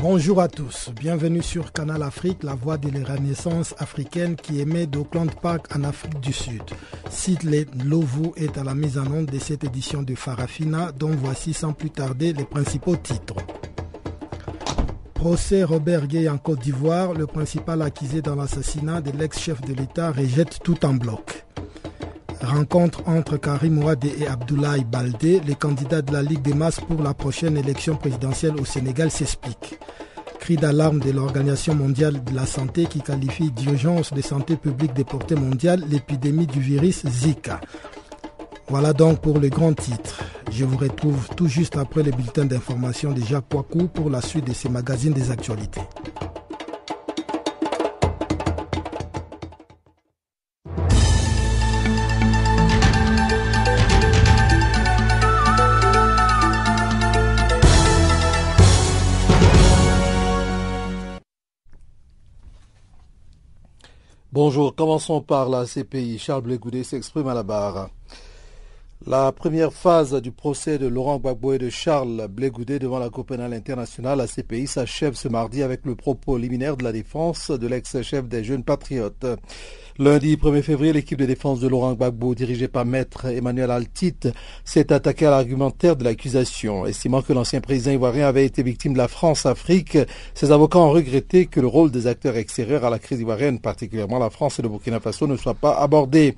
Bonjour à tous, bienvenue sur Canal Afrique, la voix de la renaissance africaine qui émet d'Auckland Park en Afrique du Sud. Sidley Lovu est à la mise en onde de cette édition de Farafina, dont voici sans plus tarder les principaux titres. Procès Robert Gay en Côte d'Ivoire, le principal accusé dans l'assassinat de l'ex-chef de l'État rejette tout en bloc. Rencontre entre Karim Ouadé et Abdoulaye Baldé, les candidats de la Ligue des masses pour la prochaine élection présidentielle au Sénégal s'expliquent. Cri d'alarme de l'Organisation mondiale de la santé qui qualifie d'urgence de santé publique de portée mondiale l'épidémie du virus Zika. Voilà donc pour le grand titre. Je vous retrouve tout juste après le bulletin d'information de Jacques Poicou pour la suite de ces magazines des actualités. Bonjour, commençons par la CPI. Charles Blégoudet s'exprime à la barre. La première phase du procès de Laurent Gbagbo et de Charles Blégoudet devant la Cour pénale internationale, la CPI, s'achève ce mardi avec le propos liminaire de la défense de l'ex-chef des jeunes patriotes. Lundi 1er février, l'équipe de défense de Laurent Gbagbo, dirigée par maître Emmanuel Altit, s'est attaquée à l'argumentaire de l'accusation. Estimant que l'ancien président ivoirien avait été victime de la France-Afrique, ses avocats ont regretté que le rôle des acteurs extérieurs à la crise ivoirienne, particulièrement la France et le Burkina Faso, ne soit pas abordé.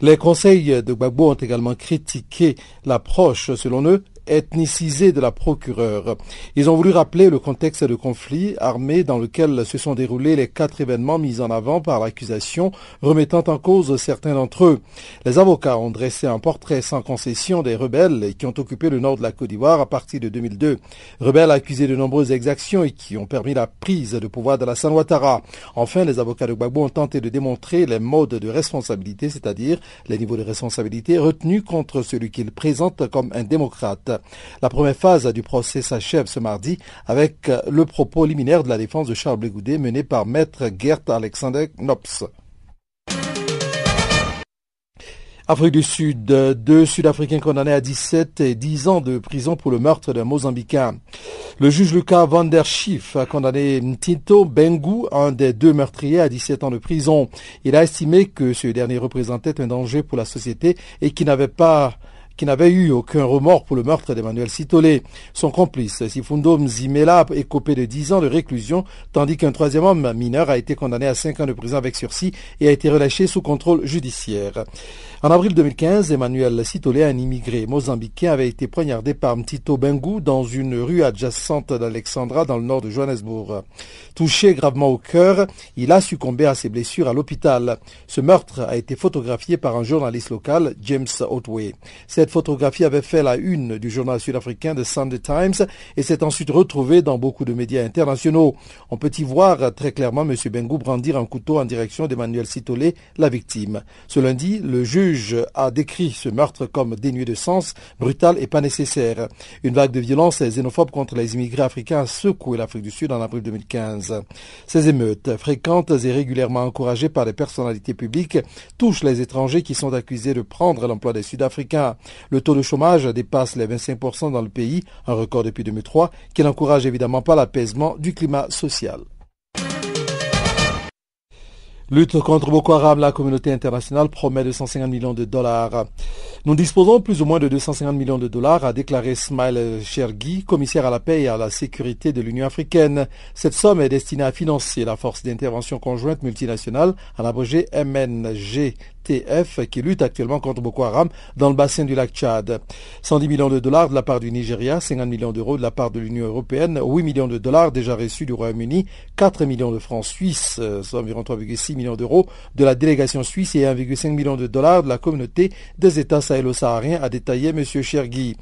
Les conseils de Gbagbo ont également critiqué l'approche, selon eux, ethnicisée de la procureure. Ils ont voulu rappeler le contexte de conflit armé dans lequel se sont déroulés les quatre événements mis en avant par l'accusation, remettant en cause certains d'entre eux. Les avocats ont dressé un portrait sans concession des rebelles qui ont occupé le nord de la Côte d'Ivoire à partir de 2002. Rebelles accusés de nombreuses exactions et qui ont permis la prise de pouvoir de la San Ouattara. Enfin, les avocats de Gbagbo ont tenté de démontrer les modes de responsabilité, c'est-à-dire les niveaux de responsabilité retenus contre celui qu'ils présentent comme un démocrate. La première phase du procès s'achève ce mardi avec le propos liminaire de la défense de Charles Blégoudet mené par maître Gert Alexander Knops. Afrique du Sud, deux Sud-Africains condamnés à 17 et 10 ans de prison pour le meurtre d'un Mozambicain. Le juge Lucas van der Schiff a condamné Tito Bengu, un des deux meurtriers, à 17 ans de prison. Il a estimé que ce dernier représentait un danger pour la société et qu'il n'avait pas qui n'avait eu aucun remords pour le meurtre d'Emmanuel Sitolé. Son complice, Sifundo Mzimela, est copé de 10 ans de réclusion, tandis qu'un troisième homme mineur a été condamné à 5 ans de prison avec sursis et a été relâché sous contrôle judiciaire. En avril 2015, Emmanuel Sitolé, un immigré mozambicain, avait été poignardé par Mtito Bengu dans une rue adjacente d'Alexandra dans le nord de Johannesburg. Touché gravement au cœur, il a succombé à ses blessures à l'hôpital. Ce meurtre a été photographié par un journaliste local, James Otway. Cette photographie avait fait la une du journal sud-africain The Sunday Times et s'est ensuite retrouvée dans beaucoup de médias internationaux. On peut y voir très clairement M. Bengu brandir un couteau en direction d'Emmanuel Sitolé, la victime. Ce lundi, le juge a décrit ce meurtre comme dénué de sens, brutal et pas nécessaire. Une vague de violence xénophobe contre les immigrés africains a secoué l'Afrique du Sud en avril 2015. Ces émeutes, fréquentes et régulièrement encouragées par des personnalités publiques, touchent les étrangers qui sont accusés de prendre l'emploi des Sud-Africains. Le taux de chômage dépasse les 25% dans le pays, un record depuis 2003, qui n'encourage évidemment pas l'apaisement du climat social. Lutte contre Boko Haram, la communauté internationale promet 250 millions de dollars. Nous disposons plus ou moins de 250 millions de dollars, a déclaré Smile Chergui, commissaire à la paix et à la sécurité de l'Union africaine. Cette somme est destinée à financer la force d'intervention conjointe multinationale, en abrégé MNG TF qui lutte actuellement contre Boko Haram dans le bassin du lac Tchad. 110 millions de dollars de la part du Nigeria, 50 millions d'euros de la part de l'Union européenne, 8 millions de dollars déjà reçus du Royaume-Uni, 4 millions de francs suisses, soit environ 3,6 millions d'euros de la délégation suisse et 1,5 million de dollars de la communauté des États sahélo-sahariens, a détaillé M. Chergui.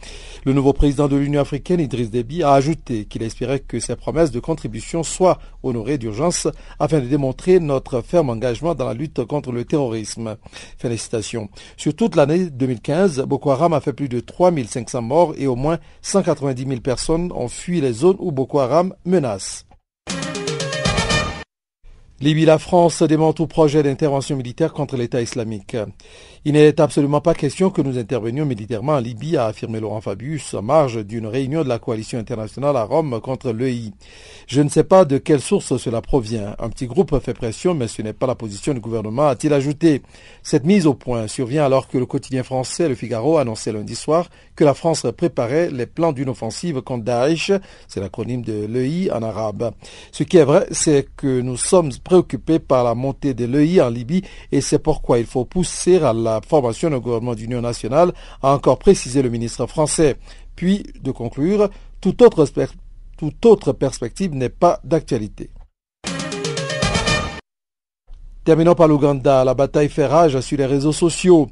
Le nouveau président de l'Union africaine, Idriss Déby, a ajouté qu'il espérait que ses promesses de contribution soient honorées d'urgence afin de démontrer notre ferme engagement dans la lutte contre le terrorisme. Félicitations. Sur toute l'année 2015, Boko Haram a fait plus de 3500 morts et au moins 190 000 personnes ont fui les zones où Boko Haram menace. Libye, la France dément tout projet d'intervention militaire contre l'État islamique. Il n'est absolument pas question que nous intervenions militairement en Libye, a affirmé Laurent Fabius en marge d'une réunion de la coalition internationale à Rome contre l'EI. Je ne sais pas de quelle source cela provient. Un petit groupe fait pression, mais ce n'est pas la position du gouvernement, a-t-il ajouté. Cette mise au point survient alors que le quotidien français Le Figaro annonçait lundi soir que la France préparait les plans d'une offensive contre Daesh, c'est l'acronyme de l'EI en arabe. Ce qui est vrai, c'est que nous sommes préoccupés par la montée de l'EI en Libye et c'est pourquoi il faut pousser à la formation d'un gouvernement d'union nationale, a encore précisé le ministre français. Puis de conclure, toute autre, toute autre perspective n'est pas d'actualité. Terminons par l'Ouganda. La bataille fait rage sur les réseaux sociaux.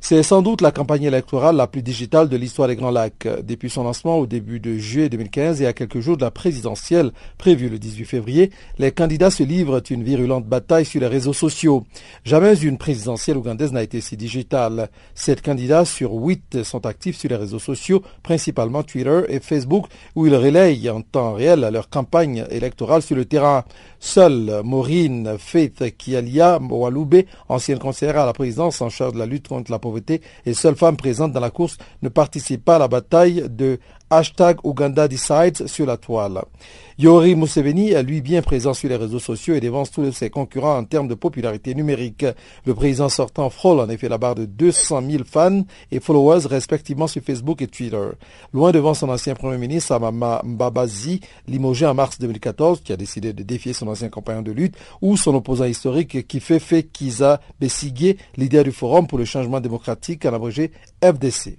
C'est sans doute la campagne électorale la plus digitale de l'histoire des Grands Lacs. Depuis son lancement au début de juillet 2015 et à quelques jours de la présidentielle prévue le 18 février, les candidats se livrent une virulente bataille sur les réseaux sociaux. Jamais une présidentielle ougandaise n'a été si digitale. Sept candidats sur huit sont actifs sur les réseaux sociaux, principalement Twitter et Facebook, où ils relayent en temps réel leur campagne électorale sur le terrain. Seule Maureen Faith Kialia Waloube, ancienne conseillère à la présidence en charge de la lutte contre la pauvreté et seule femme présente dans la course, ne participe pas à la bataille de hashtag Uganda Decides sur la toile. Yori Museveni est lui bien présent sur les réseaux sociaux et dévance tous ses concurrents en termes de popularité numérique. Le président sortant frôle en effet la barre de 200 000 fans et followers respectivement sur Facebook et Twitter. Loin devant son ancien premier ministre Amama Mbabazi, limogé en mars 2014, qui a décidé de défier son ancien compagnon de lutte, ou son opposant historique fait Kiza Besigye, leader du Forum pour le changement démocratique, en abrégé FDC.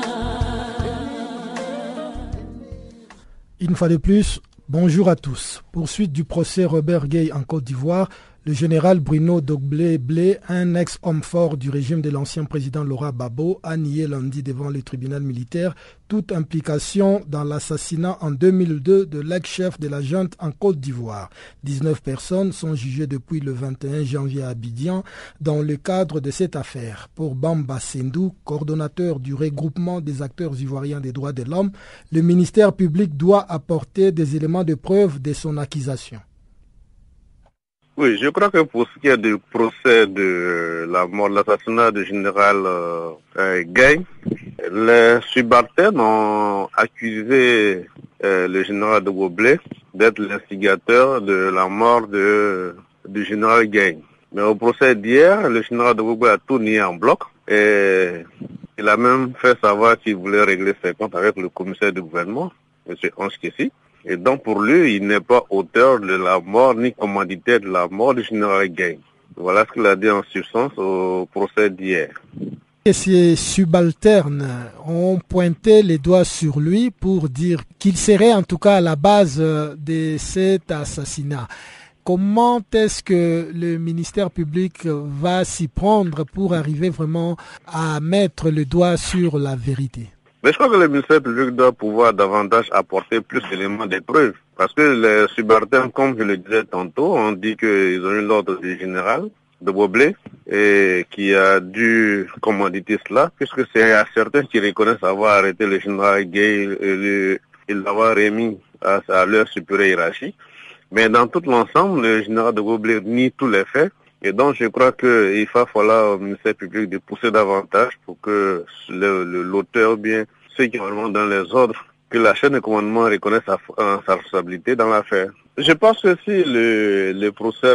Une fois de plus, bonjour à tous. Poursuite du procès Robert Gay en Côte d'Ivoire, le général Bruno Dogblé Blé, un ex-homme fort du régime de l'ancien président Laura Babo, a nié lundi devant le tribunal militaire toute implication dans l'assassinat en 2002 de l'ex-chef de la junte en Côte d'Ivoire. 19 personnes sont jugées depuis le 21 janvier à Abidjan dans le cadre de cette affaire. Pour Bamba Sendou, coordonnateur du regroupement des acteurs ivoiriens des droits de l'homme, le ministère public doit apporter des éléments de preuve de son accusation. Oui, je crois que pour ce qui est du procès de la mort, l'assassinat du général euh, Gay, les subalternes ont accusé euh, le général de Goblet d'être l'instigateur de la mort de, du général Gay. Mais au procès d'hier, le général de Goblet a tout nié en bloc et il a même fait savoir qu'il voulait régler ses comptes avec le commissaire du gouvernement, M. Ange Kessi. Et donc pour lui, il n'est pas auteur de la mort ni commanditaire de la mort du général Gay. Voilà ce qu'il a dit en substance au procès d'hier. Et ces subalternes ont pointé les doigts sur lui pour dire qu'il serait en tout cas à la base de cet assassinat. Comment est-ce que le ministère public va s'y prendre pour arriver vraiment à mettre le doigt sur la vérité? Mais je crois que le ministère public doit pouvoir davantage apporter plus d'éléments de preuves. Parce que les subalternes, comme je le disais tantôt, ont dit qu'ils ont eu l'ordre du général de Boblé et qui a dû commanditer cela, puisque c'est à certains qui reconnaissent avoir arrêté le général Gay et l'avoir remis à, à leur supérieur hiérarchique. Mais dans tout l'ensemble, le général de Boblé nie tous les faits Et donc, je crois qu'il va falloir au ministère public de pousser davantage pour que l'auteur, bien ceux qui sont dans les ordres, que la chaîne de commandement reconnaisse sa, sa responsabilité dans l'affaire. Je pense que si le, le procès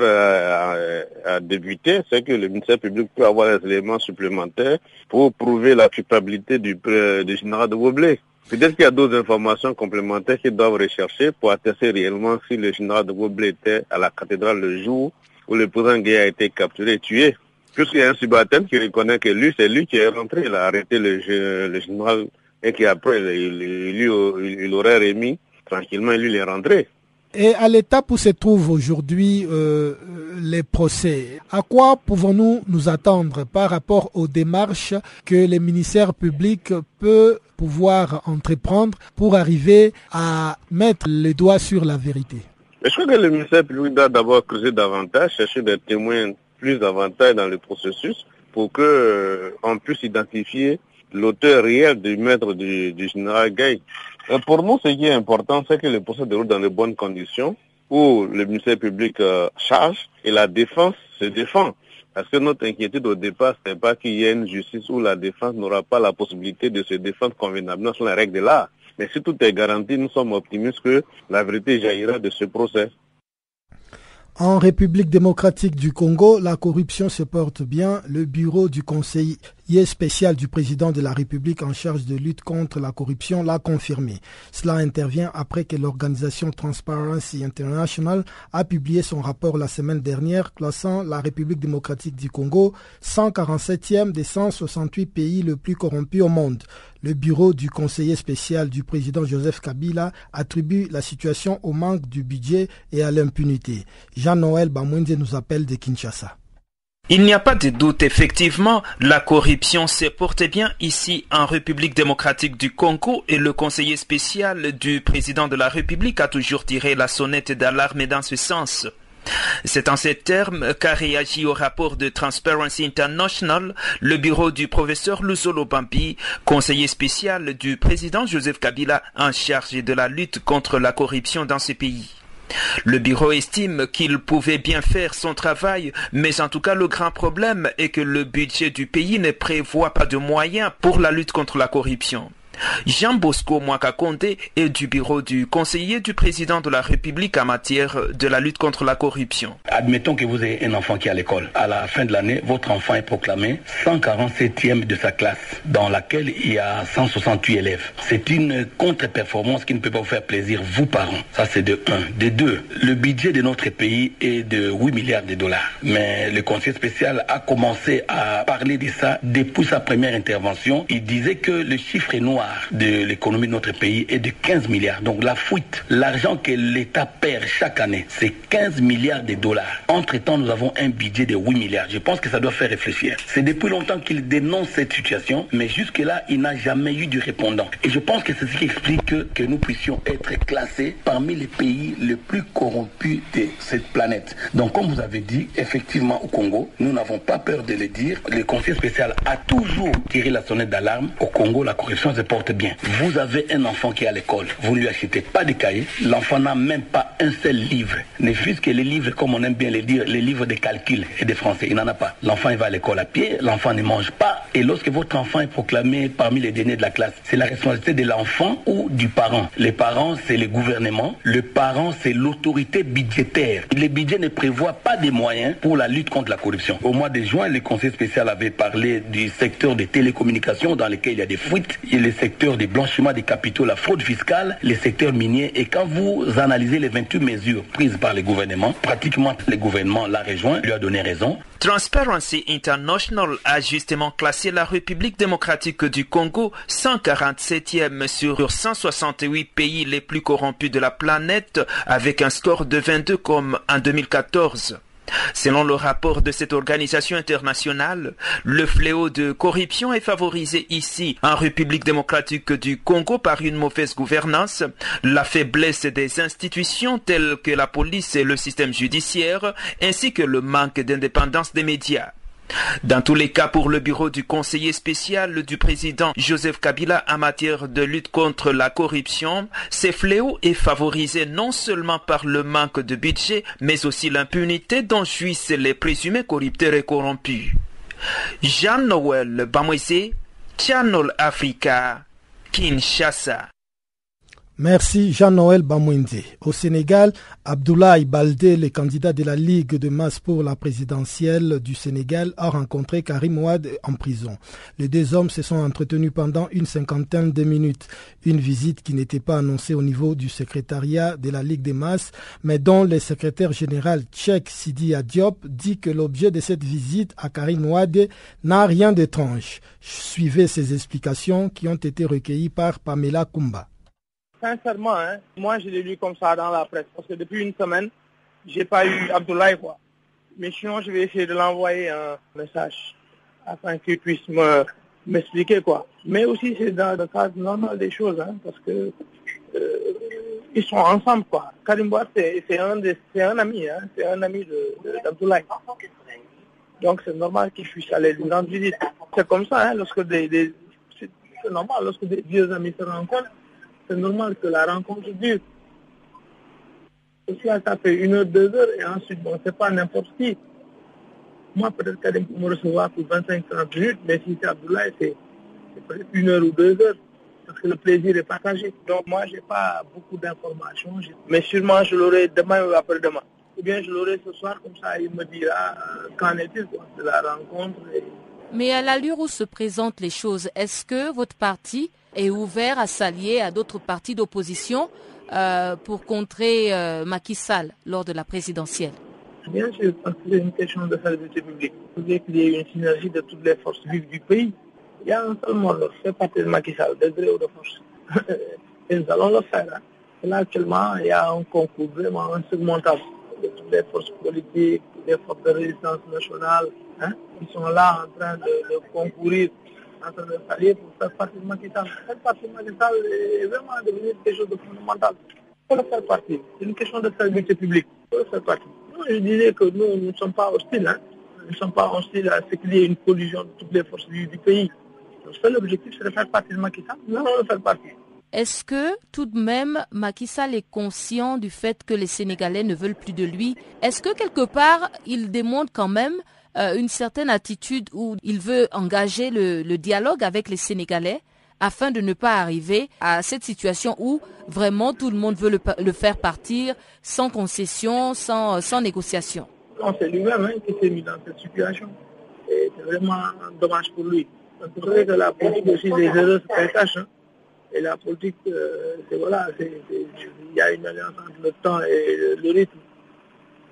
a, débuté, c'est que le ministère public peut avoir des éléments supplémentaires pour prouver la culpabilité du, du général de Woblé. Peut-être qu'il y a d'autres informations complémentaires qu'ils doivent rechercher pour attester réellement si le général de Woblé était à la cathédrale le jour où le président Gay a été capturé tué. Puisqu'il y a un subalterne qui reconnaît que lui, c'est lui qui est rentré, il a arrêté le, le général et qu'après, il, il, il, aurait remis tranquillement, lui, il est rentré. Et à l'étape où se trouvent aujourd'hui euh, les procès, à quoi pouvons-nous nous attendre par rapport aux démarches que les ministères publics peuvent pouvoir entreprendre pour arriver à mettre les doigts sur la vérité? Je crois que le ministère public doit d'abord creuser davantage, chercher des témoins plus davantage dans le processus pour qu'on euh, puisse identifier l'auteur réel du maître du, général Gay. Pour nous, ce qui est important, c'est que le procès déroule dans de bonnes conditions, où le ministère public euh, charge et la défense se défend. Parce que notre inquiétude au départ, ce n'est pas qu'il y ait une justice où la défense n'aura pas la possibilité de se défendre convenablement sur la règle de l'art. Mais si tout est garanti, nous sommes optimistes que la vérité jaillira de ce procès. En République démocratique du Congo, la corruption se porte bien. Le bureau du conseil spécial du président de la République en charge de lutte contre la corruption l'a confirmé. Cela intervient après que l'organisation Transparency International a publié son rapport la semaine dernière classant la République démocratique du Congo 147e des 168 pays le plus corrompus au monde. Le bureau du conseiller spécial du président Joseph Kabila attribue la situation au manque du budget et à l'impunité. Jean-Noël Bamwende nous appelle de Kinshasa. Il n'y a pas de doute, effectivement, la corruption se porte bien ici en République démocratique du Congo et le conseiller spécial du président de la République a toujours tiré la sonnette d'alarme dans ce sens. C'est en ces termes qu'a réagi au rapport de Transparency International le bureau du professeur Luzolo Bambi, conseiller spécial du président Joseph Kabila en charge de la lutte contre la corruption dans ce pays. Le bureau estime qu'il pouvait bien faire son travail, mais en tout cas le grand problème est que le budget du pays ne prévoit pas de moyens pour la lutte contre la corruption. Jean Bosco Mwakakonde est du bureau du conseiller du président de la République en matière de la lutte contre la corruption. Admettons que vous ayez un enfant qui est à l'école. À la fin de l'année, votre enfant est proclamé 147e de sa classe, dans laquelle il y a 168 élèves. C'est une contre-performance qui ne peut pas vous faire plaisir, vous parents. Ça, c'est de 1. De 2, le budget de notre pays est de 8 milliards de dollars. Mais le conseiller spécial a commencé à parler de ça depuis sa première intervention. Il disait que le chiffre est noir de l'économie de notre pays est de 15 milliards. Donc la fuite, l'argent que l'État perd chaque année, c'est 15 milliards de dollars. Entre-temps, nous avons un budget de 8 milliards. Je pense que ça doit faire réfléchir. C'est depuis longtemps qu'il dénonce cette situation, mais jusque-là, il n'a jamais eu de répondant. Et je pense que c'est ce qui explique que, nous puissions être classés parmi les pays les plus corrompus de cette planète. Donc comme vous avez dit, effectivement au Congo, nous n'avons pas peur de le dire. Le conseil spécial a toujours tiré la sonnette d'alarme. Au Congo, la corruption se bien. Vous avez un enfant qui est à l'école, vous ne lui achetez pas de cahier, l'enfant n'a même pas un seul livre. Ne fût-ce que les livres, comme on aime bien les dire, les livres de calcul et de français, il n'en a pas. L'enfant il va à l'école à pied, l'enfant ne mange pas, et lorsque votre enfant est proclamé parmi les derniers de la classe, c'est la responsabilité de l'enfant ou du parent? Les parents, c'est le gouvernement, le parent, c'est l'autorité budgétaire. Le budget ne prévoit pas de moyens pour la lutte contre la corruption. Au mois de juin, le conseil spécial avait parlé du secteur des télécommunications dans lequel il y a des fuites, et le secteur des blanchiments des capitaux, la fraude fiscale, les secteurs miniers. Et quand vous analysez les 28 mesures prises par les gouvernements, pratiquement les gouvernements l'a rejoint, lui a donné raison. Transparency International a justement classé la République démocratique du Congo 147e sur 168 pays les plus corrompus de la planète avec un score de 22 comme en 2014. Selon le rapport de cette organisation internationale, le fléau de corruption est favorisé ici en République démocratique du Congo par une mauvaise gouvernance, la faiblesse des institutions telles que la police et le système judiciaire, ainsi que le manque d'indépendance des médias. Dans tous les cas, pour le bureau du conseiller spécial du président Joseph Kabila en matière de lutte contre la corruption, ces fléau est favorisé non seulement par le manque de budget, mais aussi l'impunité dont jouissent les présumés corrupteurs et corrompus. Jean-Noël Bamoisé, Channel Africa, Kinshasa. Merci Jean-Noël Bamouindi. Au Sénégal, Abdoulaye Baldé, le candidat de la Ligue de masse pour la présidentielle du Sénégal, a rencontré Karim Ouad en prison. Les deux hommes se sont entretenus pendant une cinquantaine de minutes. Une visite qui n'était pas annoncée au niveau du secrétariat de la Ligue des masses, mais dont le secrétaire général tchèque Sidi Diop dit que l'objet de cette visite à Karim Ouad n'a rien d'étrange. Suivez ces explications qui ont été recueillies par Pamela Kumba. Sincèrement, hein, moi je l'ai lu comme ça dans la presse, parce que depuis une semaine, j'ai pas eu Abdoulaye quoi. Mais sinon, je vais essayer de l'envoyer un message afin qu'il puisse me m'expliquer quoi. Mais aussi c'est dans le cadre normal des choses, hein, parce que euh, ils sont ensemble quoi. Karim c'est un, un ami, hein, c'est un ami d'Abdoulaye. Donc c'est normal qu'il puisse aller lui rendre visite. C'est comme ça, hein, lorsque des, des c'est normal, lorsque des vieux amis se rencontrent, c'est normal que la rencontre dure. Si ça fait une heure, deux heures, et ensuite, bon, c'est pas n'importe qui. Moi, peut-être qu'elle peut me recevoir pour 25-30 minutes, mais si c'est Abdoulaye, c'est peut-être une heure ou deux heures, parce que le plaisir est partagé. Donc moi, j'ai pas beaucoup d'informations, mais sûrement je l'aurai demain ou après-demain. Ou bien je l'aurai ce soir, comme ça, il me dira euh, qu'en est-il de la rencontre. Mais à l'allure où se présentent les choses, est-ce que votre parti est ouvert à s'allier à d'autres partis d'opposition euh, pour contrer euh, Macky Sall lors de la présidentielle Bien sûr, parce que c'est une question de stabilité publique. Il faut qu'il y ait une synergie de toutes les forces vives du pays. Il y a un seul mode, c'est parti de Macky Sall, de gré ou de force. Et nous allons le faire. Hein. là, actuellement, il y a un concours vraiment insurmontable de toutes les forces politiques, les forces de résistance nationale, hein, qui sont là en train de concourir train de s'allier pour faire partie Macky Sall. Faire partie Macky Sall est vraiment devenu quelque chose de fondamental. Faut le faire partie. C'est une question de publique. Il faut le faire partie. je disais que nous, nous ne sommes pas hostiles. Hein. Nous ne sommes pas hostiles à ce qu'il y ait une collision de toutes les forces du, pays. Le seul objectif, c'est de faire partie Macky Sall. Nous allons faire partie. Est-ce que tout de même Macky Sall est conscient du fait que les Sénégalais ne veulent plus de lui? Est-ce que quelque part il démontre quand même euh, une certaine attitude où il veut engager le, dialogue avec les Sénégalais afin de ne pas arriver à cette situation où vraiment tout le monde veut le, faire partir sans concession, sans, sans négociation. c'est lui-même hein, qui s'est mis dans cette situation. C'est vraiment dommage pour lui. Vous savez que la politique aussi des erreurs se hein. Et la politique, euh, c'est voilà, il y a une alliance entre le temps et le rythme.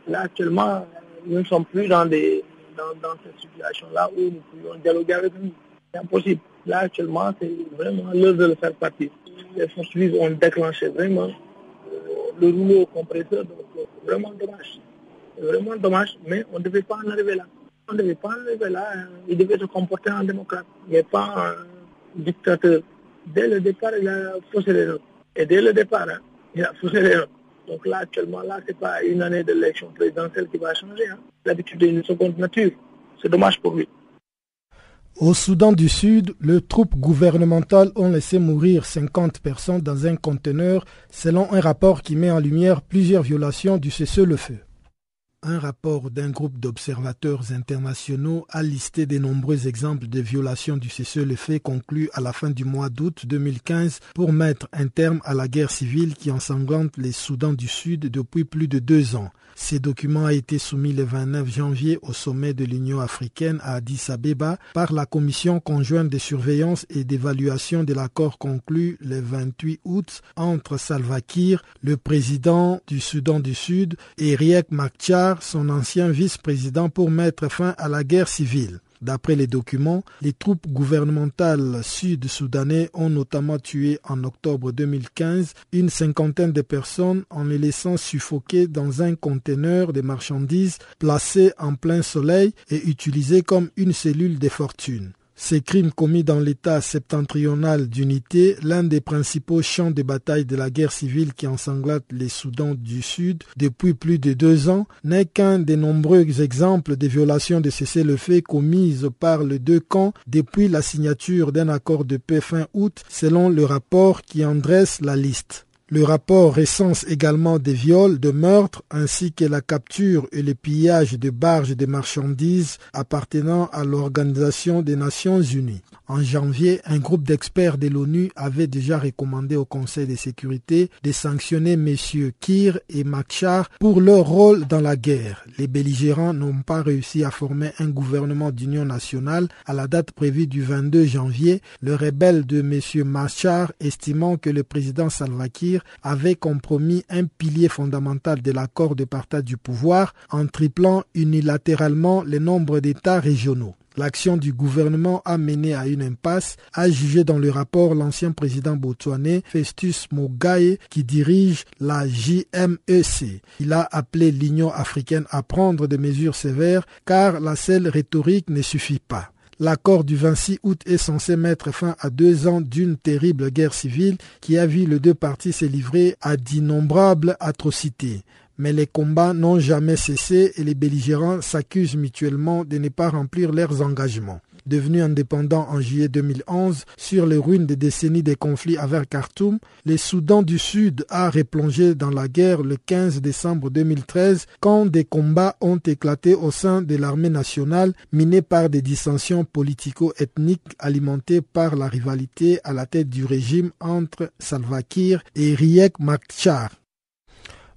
Là, actuellement, nous ne sommes plus dans des, dans, cette situation-là où nous pouvions dialoguer avec lui. C'est impossible. Là, actuellement, c'est vraiment l'heure de le faire partir. Les forces vives ont déclenché vraiment euh, le rouleau compresseur, donc euh, vraiment dommage. Vraiment dommage, mais on ne devait pas en arriver là. On ne devait pas en arriver là. Hein. Il devait se comporter en démocrate, mais pas en dictateur. Dès le départ, il a faussé les notes. Et dès le départ, hein, il a faussé les notes. Donc là, actuellement, là, c'est pas une année d'élection présidentielle qui va changer. Hein. L'habitude d'une seconde nature. C'est dommage pour lui. Au Soudan du Sud, les troupes gouvernementales ont laissé mourir 50 personnes dans un conteneur, selon un rapport qui met en lumière plusieurs violations du cessez-le-feu. Un rapport d'un groupe d'observateurs internationaux a listé de nombreux exemples de violations du cessez-le-feu conclu à la fin du mois d'août 2015 pour mettre un terme à la guerre civile qui ensanglante les Soudans du Sud depuis plus de deux ans. Ces documents a été soumis le 29 janvier au sommet de l'Union africaine à Addis Abeba par la Commission conjointe de surveillance et d'évaluation de l'accord conclu le 28 août entre Salva Kiir, le président du Soudan du Sud, et Riek Machar, son ancien vice-président, pour mettre fin à la guerre civile. D'après les documents, les troupes gouvernementales sud-soudanais ont notamment tué en octobre 2015 une cinquantaine de personnes en les laissant suffoquer dans un conteneur de marchandises placé en plein soleil et utilisé comme une cellule de fortune. Ces crimes commis dans l'état septentrional d'unité, l'un des principaux champs de bataille de la guerre civile qui ensanglantent les Soudans du Sud depuis plus de deux ans, n'est qu'un des nombreux exemples de violations de cessez-le-feu commises par les deux camps depuis la signature d'un accord de paix fin août selon le rapport qui en dresse la liste. Le rapport recense également des viols, de meurtres, ainsi que la capture et le pillage de barges de marchandises appartenant à l'Organisation des Nations Unies. En janvier, un groupe d'experts de l'ONU avait déjà recommandé au Conseil de sécurité de sanctionner messieurs Kir et Makchar pour leur rôle dans la guerre. Les belligérants n'ont pas réussi à former un gouvernement d'union nationale à la date prévue du 22 janvier, le rebelle de messieurs Machar estimant que le président Salva avait compromis un pilier fondamental de l'accord de partage du pouvoir en triplant unilatéralement le nombre d'États régionaux. L'action du gouvernement a mené à une impasse, a jugé dans le rapport l'ancien président botswanais Festus Mogae qui dirige la JMEC. Il a appelé l'Union africaine à prendre des mesures sévères car la seule rhétorique ne suffit pas. L'accord du 26 août est censé mettre fin à deux ans d'une terrible guerre civile qui a vu les deux parties se livrer à d'innombrables atrocités mais les combats n'ont jamais cessé et les belligérants s'accusent mutuellement de ne pas remplir leurs engagements. Devenu indépendant en juillet 2011, sur les ruines des décennies de conflits avec Khartoum, le Soudan du Sud a replongé dans la guerre le 15 décembre 2013 quand des combats ont éclaté au sein de l'armée nationale minée par des dissensions politico-ethniques alimentées par la rivalité à la tête du régime entre Salva Kiir et Riek Machar.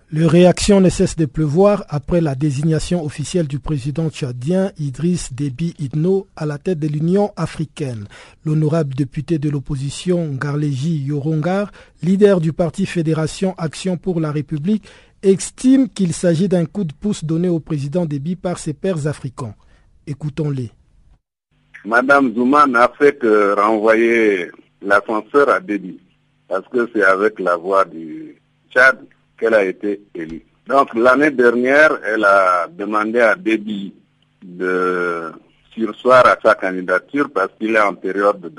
Le réaction ne cesse de pleuvoir après la désignation officielle du président tchadien Idriss Déby Itno à la tête de l'Union africaine. L'honorable député de l'opposition Garleji Yorongar, leader du parti Fédération Action pour la République, estime qu'il s'agit d'un coup de pouce donné au président Déby par ses pairs africains. Écoutons-les. Madame Zouma n'a fait que renvoyer l'ascenseur à Déby, parce que c'est avec la voix du Tchad qu'elle a été élue. Donc l'année dernière, elle a demandé à Déby de sursoir à sa candidature parce qu'il est en période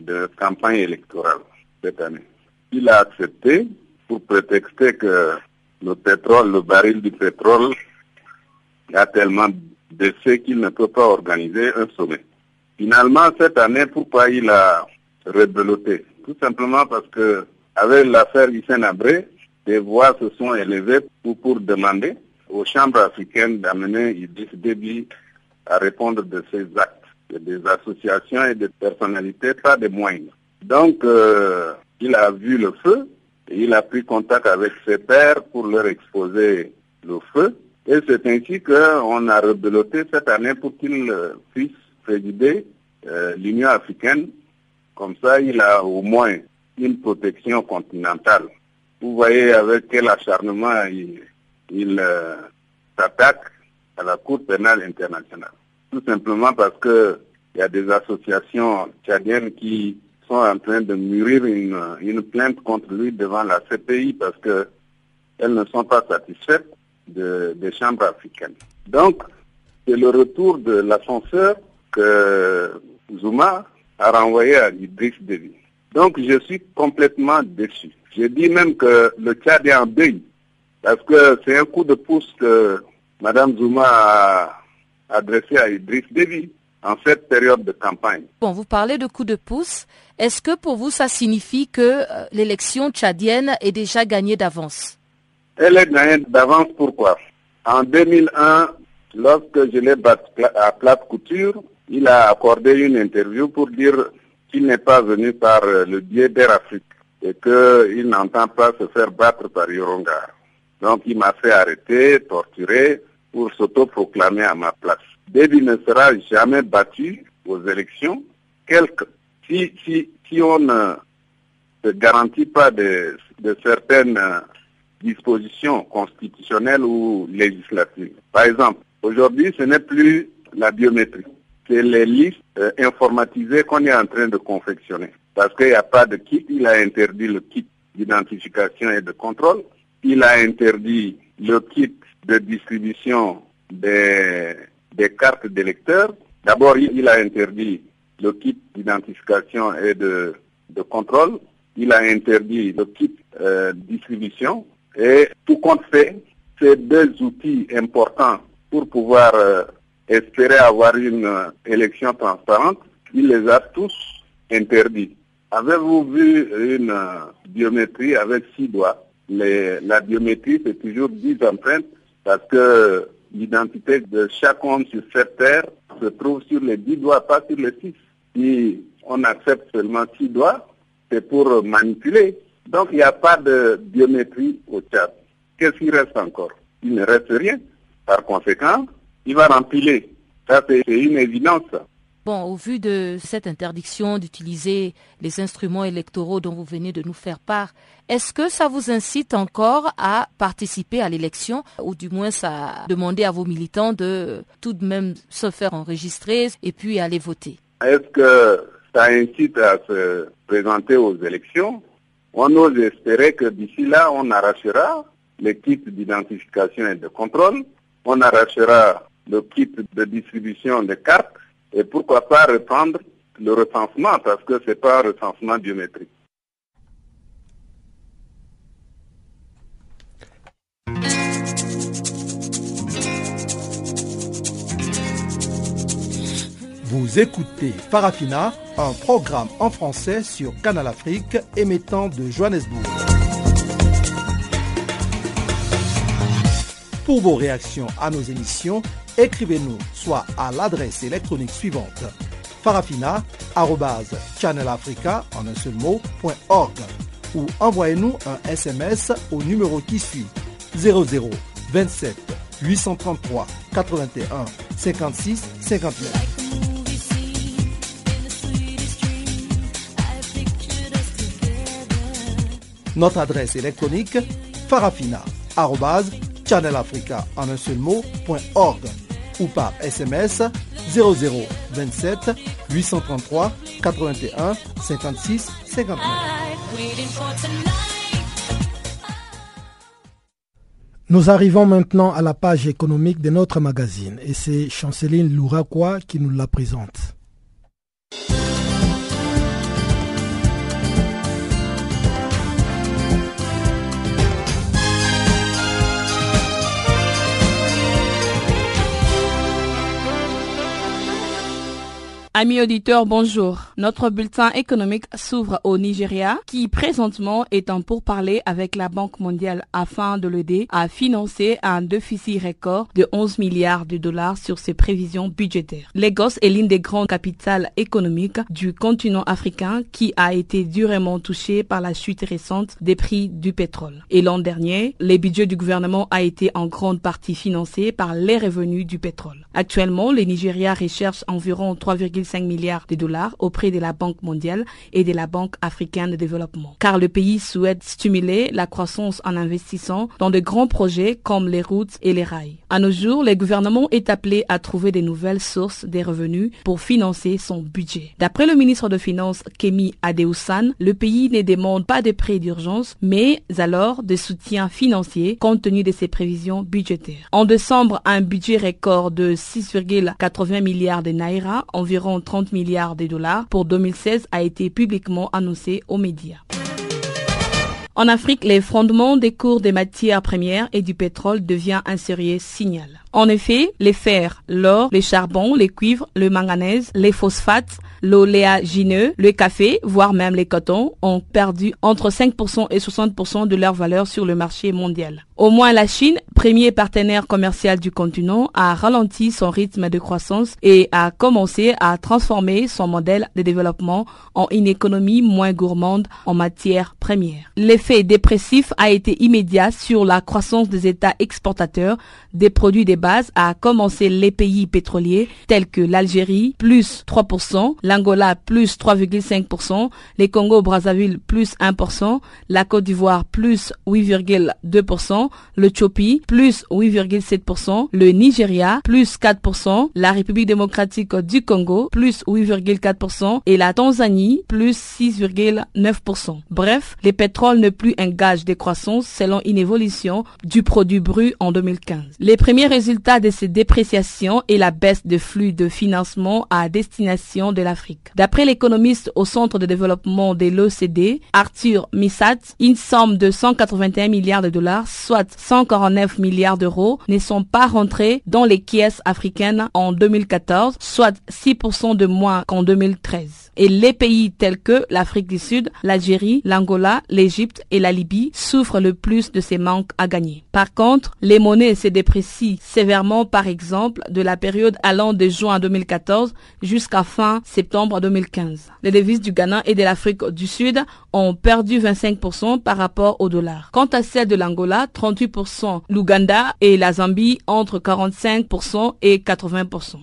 de, campagne électorale cette année. Il a accepté pour prétexter que le pétrole, le baril du pétrole a tellement baissé qu'il ne peut pas organiser un sommet. Finalement, cette année, pourquoi il a rebeloté? Tout simplement parce que avec l'affaire Hissène Abré, des voix se sont élevées pour, pour demander aux chambres africaines d'amener Idriss Déby à répondre de ces actes. des associations et des personnalités, pas des moyens. Donc, euh, il a vu le feu il a pris contact avec ses pairs pour leur exposer le feu. Et c'est ainsi qu'on a rebeloté cette année pour qu'il euh, puisse présider euh, l'Union africaine. Comme ça, il a au moins une protection continentale. Vous voyez avec quel acharnement il, il s'attaque à la Cour pénale internationale. Tout simplement parce que il y a des associations tchadiennes qui sont en train de mûrir une, plainte contre lui devant la CPI parce que elles ne sont pas satisfaites de, des chambres africaines. Donc, c'est le retour de l'ascenseur que Zuma a renvoyé à Idriss Déby. Donc, je suis complètement déçu. Je dis même que le Tchad est en deuil parce que c'est un coup de pouce que Mme Zuma a adressé à Idriss Déby en cette période de campagne. Bon, vous parlez de coup de pouce. Est-ce que pour vous, ça signifie que euh, l'élection tchadienne est déjà gagnée d'avance? Elle est gagnée d'avance pourquoi? En 2001, lorsque je l'ai battu à plate couture, il a accordé une interview pour dire qu'il n'est pas venu par euh, le biais d'Air Afrique et qu'il n'entend pas se faire battre par Yorongar. Donc il m'a fait arrêter, torturer pour s'autoproclamer à ma place. Déby ne sera jamais battu aux élections. Quelque, si, si, si on ne se garantit pas de, certaines dispositions constitutionnelles ou législatives. Par exemple, aujourd'hui, ce n'est plus la biométrie. C'est les listes euh, informatisées qu'on est en train de confectionner. Parce qu'il n'y a pas de kit, il a interdit le kit d'identification et de contrôle. Il a interdit le kit de distribution des, cartes d'électeurs. D'abord, il a interdit le kit d'identification et de, de contrôle. Il a interdit le kit euh, distribution. Et tout compte fait, ces deux outils importants pour pouvoir euh, espérer avoir une euh, élection transparente, il les a tous interdits. Avez-vous vu une euh, biométrie avec six doigts? La biométrie, c'est toujours dix empreintes parce que l'identité de chaque homme sur cette terre se trouve sur les dix doigts, pas sur les six. Si on accepte seulement six doigts, c'est pour manipuler. Donc il n'y a pas de biométrie au Tchad. Qu'est-ce qui reste encore? Il ne reste rien. Par conséquent, il va rempiler. Ça, c'est une évidence. Au vu de cette interdiction d'utiliser les instruments électoraux dont vous venez de nous faire part, est-ce que ça vous incite encore à participer à l'élection ou du moins à demander à vos militants de tout de même se faire enregistrer et puis aller voter? Est-ce que ça incite à se présenter aux élections? On ose espérer que d'ici là, on arrachera les kits d'identification et de contrôle, on arrachera le kit de distribution des cartes et pourquoi pas reprendre le recensement parce que ce n'est pas un recensement biométrique. Vous écoutez Farafina, un programme en français sur Canal Afrique émettant de Johannesburg. Pour vos réactions à nos émissions, écrivez-nous soit à l'adresse électronique suivante farafina.channelafrica ou envoyez-nous un SMS au numéro qui suit 00 27 833 81 56 59. Notre adresse électronique farafina.channelafrica en un ou par SMS 0027 833 81 56 59. Nous arrivons maintenant à la page économique de notre magazine et c'est Chanceline Louraquois qui nous la présente. Amis auditeurs, bonjour. Notre bulletin économique s'ouvre au Nigeria, qui présentement est en pourparlers avec la Banque mondiale afin de l'aider à financer un déficit record de 11 milliards de dollars sur ses prévisions budgétaires. Lagos est l'une des grandes capitales économiques du continent africain qui a été durement touchée par la chute récente des prix du pétrole. Et l'an dernier, les budgets du gouvernement a été en grande partie financés par les revenus du pétrole. Actuellement, le Nigeria recherche environ 3, 5 milliards de dollars auprès de la Banque mondiale et de la Banque africaine de développement. Car le pays souhaite stimuler la croissance en investissant dans de grands projets comme les routes et les rails. À nos jours, le gouvernement est appelé à trouver de nouvelles sources de revenus pour financer son budget. D'après le ministre de Finances Kemi Adeosan, le pays ne demande pas de prêts d'urgence, mais alors de soutien financier compte tenu de ses prévisions budgétaires. En décembre, un budget record de 6,80 milliards de naira, environ 30 milliards de dollars pour 2016 a été publiquement annoncé aux médias. En Afrique, les fondements des cours des matières premières et du pétrole devient un sérieux signal. En effet, les fers, l'or, les charbons, les cuivres, le manganèse, les phosphates, l'oléagineux, le café, voire même les cotons, ont perdu entre 5% et 60% de leur valeur sur le marché mondial. Au moins la Chine, premier partenaire commercial du continent, a ralenti son rythme de croissance et a commencé à transformer son modèle de développement en une économie moins gourmande en matières premières. L'effet dépressif a été immédiat sur la croissance des États exportateurs des produits des base a commencé les pays pétroliers tels que l'Algérie, plus 3%, l'Angola, plus 3,5%, les Congo-Brazzaville, plus 1%, la Côte d'Ivoire, plus 8,2%, le plus 8,7%, le Nigeria, plus 4%, la République démocratique du Congo, plus 8,4% et la Tanzanie, plus 6,9%. Bref, les pétroles ne plus un gage de croissance selon une évolution du produit brut en 2015. Les premiers résultats de ces dépréciations et la baisse de flux de financement à destination de l'Afrique. D'après l'économiste au Centre de développement de l'OCDE, Arthur Missat, une somme de 181 milliards de dollars, soit 149 milliards d'euros, ne sont pas rentrés dans les caisses africaines en 2014, soit 6% de moins qu'en 2013. Et les pays tels que l'Afrique du Sud, l'Algérie, l'Angola, l'Égypte et la Libye souffrent le plus de ces manques à gagner. Par contre, les monnaies se déprécient sévèrement, par exemple, de la période allant de juin 2014 jusqu'à fin septembre 2015. Les devises du Ghana et de l'Afrique du Sud ont perdu 25% par rapport au dollar. Quant à celles de l'Angola, 38%, l'Ouganda et la Zambie entre 45% et 80%.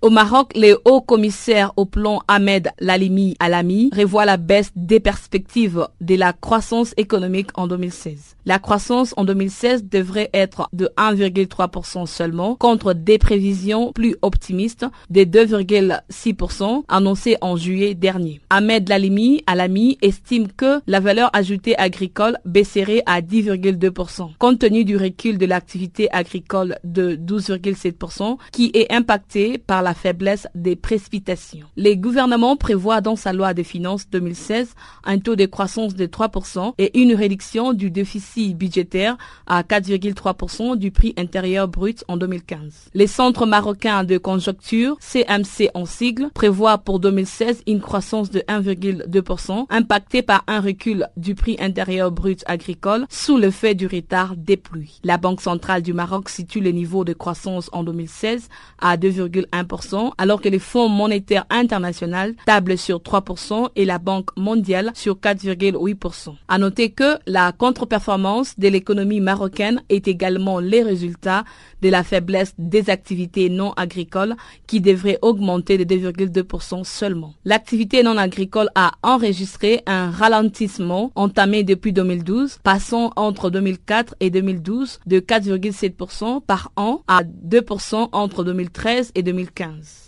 Au Maroc, le haut commissaire au plan Ahmed Lalimi Alami revoit la baisse des perspectives de la croissance économique en 2016. La croissance en 2016 devrait être de 1,3% seulement contre des prévisions plus optimistes de 2,6% annoncées en juillet dernier. Ahmed Lalimi Alami estime que la valeur ajoutée agricole baisserait à 10,2% compte tenu du recul de l'activité agricole de 12,7% qui est impacté par la faiblesse des précipitations. Les gouvernements prévoient dans sa loi de finances 2016 un taux de croissance de 3% et une réduction du déficit budgétaire à 4,3% du prix intérieur brut en 2015. Les centres marocains de conjoncture, CMC en sigle, prévoient pour 2016 une croissance de 1,2% impactée par un recul du prix intérieur brut agricole sous le fait du retard des pluies. La Banque centrale du Maroc situe le niveau de croissance en 2016 à 2,1% alors que les Fonds monétaires international tablent sur 3% et la Banque mondiale sur 4,8%. À noter que la contre-performance de l'économie marocaine est également les résultats de la faiblesse des activités non agricoles qui devraient augmenter de 2,2% seulement. L'activité non agricole a enregistré un ralentissement entamé depuis 2012, passant entre 2004 et 2012 de 4,7% par an à 2% entre 2013 et 2015.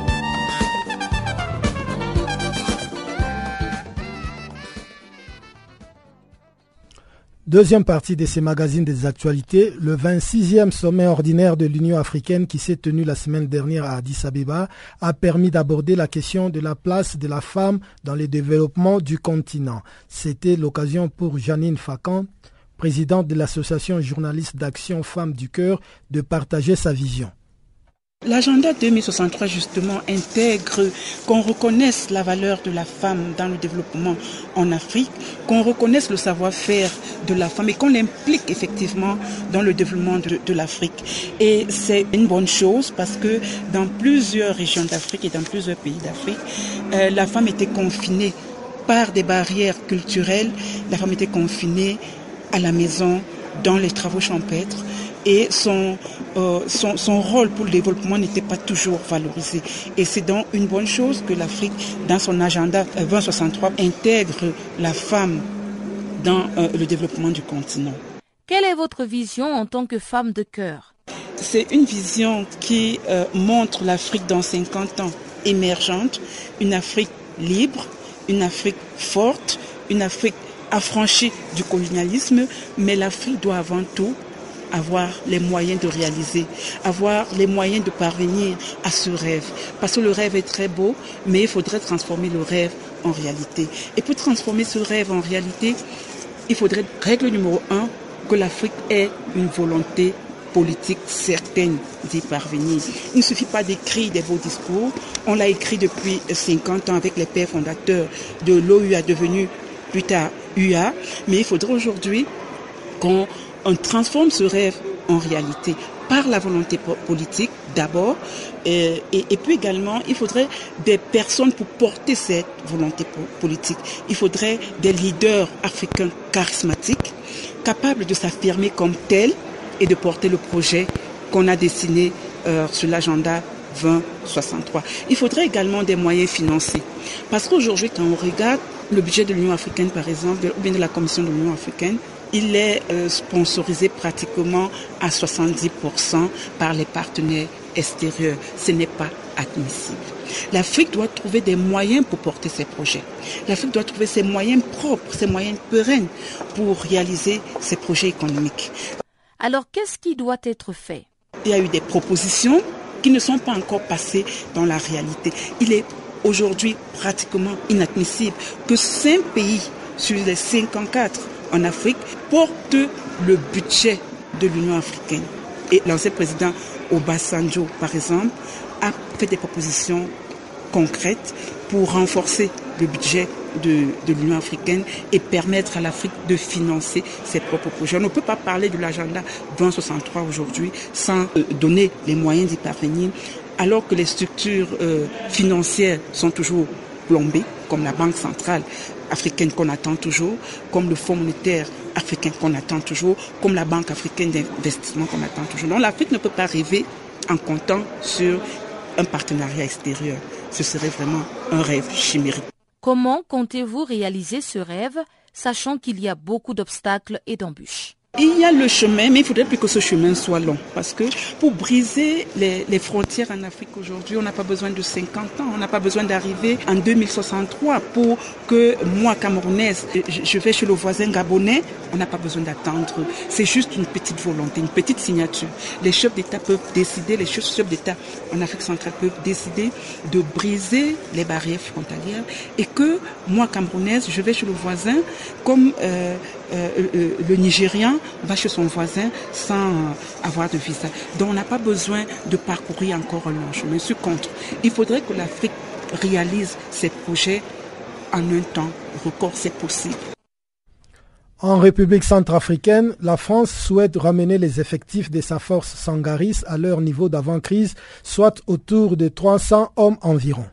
Deuxième partie de ces magazines des actualités, le 26e sommet ordinaire de l'Union africaine qui s'est tenu la semaine dernière à Addis Abeba a permis d'aborder la question de la place de la femme dans le développement du continent. C'était l'occasion pour Janine Fakan, présidente de l'association journaliste d'action Femmes du Cœur, de partager sa vision. L'agenda 2063 justement intègre qu'on reconnaisse la valeur de la femme dans le développement en Afrique, qu'on reconnaisse le savoir-faire de la femme et qu'on l'implique effectivement dans le développement de, l'Afrique. Et c'est une bonne chose parce que dans plusieurs régions d'Afrique et dans plusieurs pays d'Afrique, euh, la femme était confinée par des barrières culturelles, la femme était confinée à la maison, dans les travaux champêtres et son, euh, son, son, rôle pour le développement n'était pas toujours valorisé. Et c'est donc une bonne chose que l'Afrique, dans son agenda 2063, intègre la femme dans euh, le développement du continent. Quelle est votre vision en tant que femme de cœur? C'est une vision qui euh, montre l'Afrique dans 50 ans émergente, une Afrique libre, une Afrique forte, une Afrique affranchie du colonialisme, mais l'Afrique doit avant tout avoir les moyens de réaliser, avoir les moyens de parvenir à ce rêve. Parce que le rêve est très beau, mais il faudrait transformer le rêve en réalité. Et pour transformer ce rêve en réalité, il faudrait, règle numéro un, que l'Afrique ait une volonté politique certaine d'y parvenir. Il ne suffit pas d'écrire des beaux discours. On l'a écrit depuis 50 ans avec les pères fondateurs de l'OUA devenu plus tard UA, mais il faudrait aujourd'hui qu'on transforme ce rêve en réalité par la volonté politique d'abord, et, et, puis également, il faudrait des personnes pour porter cette volonté politique. Il faudrait des leaders africains charismatiques, capables de s'affirmer comme tels et de porter le projet qu'on a dessiné euh, sur l'agenda 2063. Il faudrait également des moyens financiers. Parce qu'aujourd'hui, quand on regarde le budget de l'Union africaine, par exemple, ou bien de la Commission de l'Union africaine, il est euh, sponsorisé pratiquement à 70% par les partenaires extérieurs. Ce n'est pas admissible. L'Afrique doit trouver des moyens pour porter ses projets. L'Afrique doit trouver ses moyens propres, ses moyens pérennes pour réaliser ses projets économiques. Alors, qu'est-ce qui doit être fait? Il y a eu des propositions qui ne sont pas encore passées dans la réalité. Il est aujourd'hui pratiquement inadmissible que cinq pays sur les 54 en Afrique portent le budget de l'Union africaine. Et l'ancien président Obasanjo, par exemple, a fait des propositions concrètes pour renforcer le budget de, l'Union africaine et permettre à l'Afrique de financer ses propres projets. On ne peut pas parler de l'agenda 2063 aujourd'hui sans euh, donner les moyens d'y parvenir, alors que les structures euh, financières sont toujours plombées, comme la Banque centrale africaine qu'on attend toujours, comme le Fonds monétaire africain qu'on attend toujours, comme la Banque africaine d'investissement qu'on attend toujours. Donc l'Afrique ne peut pas rêver en comptant sur un partenariat extérieur. Ce serait vraiment un rêve chimérique. Comment comptez-vous réaliser ce rêve, sachant qu'il y a beaucoup d'obstacles et d'embûches? Il y a le chemin, mais il faudrait plus que ce chemin soit long. Parce que pour briser les, frontières en Afrique aujourd'hui, on n'a pas besoin de 50 ans. On n'a pas besoin d'arriver en 2063 pour que moi, Camerounaise, je vais chez le voisin gabonais. On n'a pas besoin d'attendre. C'est juste une petite volonté, une petite signature. Les chefs d'État peuvent décider, les chefs d'État en Afrique centrale peuvent décider de briser les barrières frontalières et que moi, Camerounaise, je vais chez le voisin comme euh, le Nigérian va chez son voisin sans avoir de visa. Donc on n'a pas besoin de parcourir encore un long chemin. Je suis contre. Il faudrait que l'Afrique réalise ses projets en un temps record, c'est possible. En République centrafricaine, la France souhaite ramener les effectifs de sa force Sangaris à leur niveau d'avant-crise, soit autour de 300 hommes environ.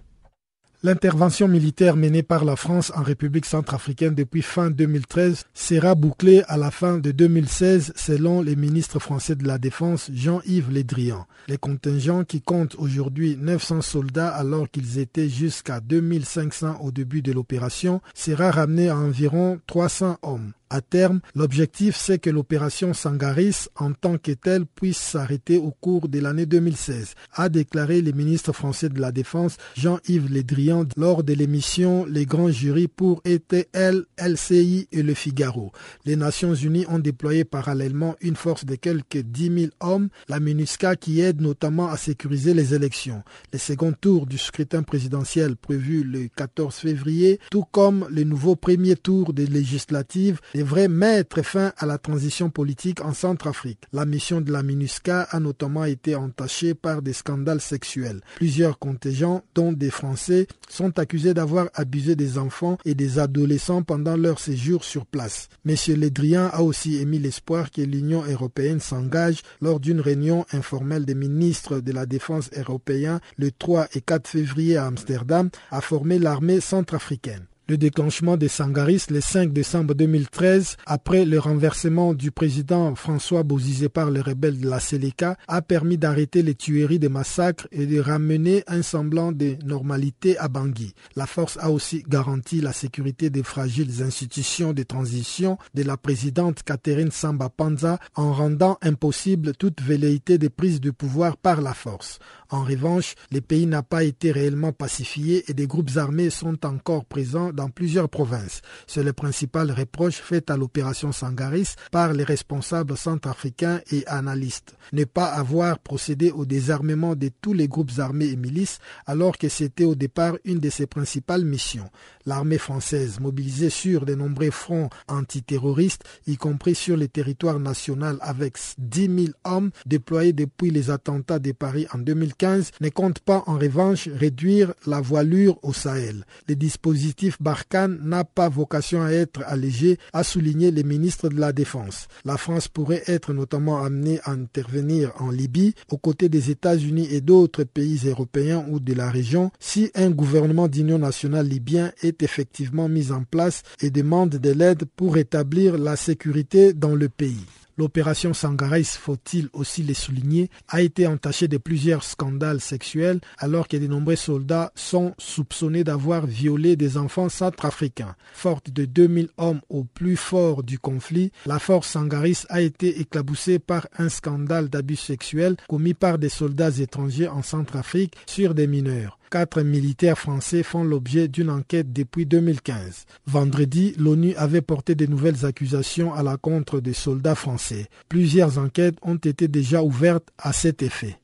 L'intervention militaire menée par la France en République centrafricaine depuis fin 2013 sera bouclée à la fin de 2016 selon les ministres français de la Défense Jean-Yves Le Drian. Les contingents qui comptent aujourd'hui 900 soldats alors qu'ils étaient jusqu'à 2500 au début de l'opération sera ramené à environ 300 hommes. À terme, l'objectif c'est que l'opération Sangaris en tant que telle puisse s'arrêter au cours de l'année 2016, a déclaré le ministre français de la Défense Jean-Yves Le Drian lors de l'émission Les grands jurys pour ETL, LCI et Le Figaro. Les Nations Unies ont déployé parallèlement une force de quelques 10 000 hommes, la MINUSCA qui aide notamment à sécuriser les élections. Le second tour du scrutin présidentiel prévu le 14 février, tout comme le nouveau premier tour des législatives devrait mettre fin à la transition politique en Centrafrique. La mission de la MINUSCA a notamment été entachée par des scandales sexuels. Plusieurs contingents, dont des Français, sont accusés d'avoir abusé des enfants et des adolescents pendant leur séjour sur place. M. Ledrian a aussi émis l'espoir que l'Union européenne s'engage lors d'une réunion informelle des ministres de la Défense européens le 3 et 4 février à Amsterdam à former l'armée centrafricaine. Le déclenchement des Sangaris le 5 décembre 2013, après le renversement du président François Bozizé par les rebelles de la Séléka, a permis d'arrêter les tueries des massacres et de ramener un semblant de normalité à Bangui. La force a aussi garanti la sécurité des fragiles institutions de transition de la présidente Catherine Samba Panza en rendant impossible toute velléité de prise de pouvoir par la force. En revanche, le pays n'a pas été réellement pacifié et des groupes armés sont encore présents dans plusieurs provinces. C'est le principal reproche fait à l'opération Sangaris par les responsables centrafricains et analystes. Ne pas avoir procédé au désarmement de tous les groupes armés et milices alors que c'était au départ une de ses principales missions. L'armée française, mobilisée sur de nombreux fronts antiterroristes, y compris sur le territoire national avec 10 000 hommes déployés depuis les attentats de Paris en 2015, ne compte pas en revanche réduire la voilure au Sahel. Le dispositif Barkhane n'a pas vocation à être allégé, a souligné le ministre de la Défense. La France pourrait être notamment amenée à intervenir en Libye aux côtés des États-Unis et d'autres pays européens ou de la région si un gouvernement d'union nationale libyen est effectivement mis en place et demande de l'aide pour établir la sécurité dans le pays. L'opération Sangarais, faut-il aussi le souligner, a été entachée de plusieurs scandales sexuels alors que de nombreux soldats sont soupçonnés d'avoir violé des enfants centrafricains. Forte de 2000 hommes au plus fort du conflit, la force Sangaris a été éclaboussée par un scandale d'abus sexuels commis par des soldats étrangers en Centrafrique sur des mineurs. Quatre militaires français font l'objet d'une enquête depuis 2015. Vendredi, l'ONU avait porté de nouvelles accusations à la contre des soldats français. Plusieurs enquêtes ont été déjà ouvertes à cet effet.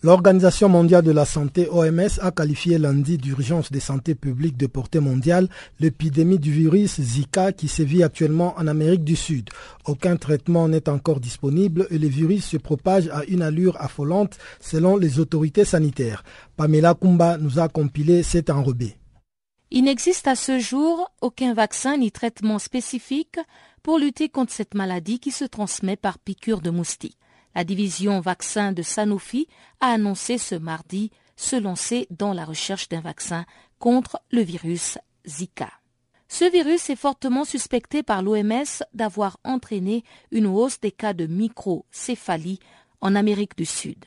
L'Organisation mondiale de la santé OMS a qualifié lundi d'urgence de santé publique de portée mondiale l'épidémie du virus Zika qui sévit actuellement en Amérique du Sud. Aucun traitement n'est encore disponible et le virus se propage à une allure affolante selon les autorités sanitaires. Pamela Kumba nous a compilé cet enrobé. Il n'existe à ce jour aucun vaccin ni traitement spécifique pour lutter contre cette maladie qui se transmet par piqûre de moustiques. La division vaccin de Sanofi a annoncé ce mardi se lancer dans la recherche d'un vaccin contre le virus Zika. Ce virus est fortement suspecté par l'OMS d'avoir entraîné une hausse des cas de microcéphalie en Amérique du Sud.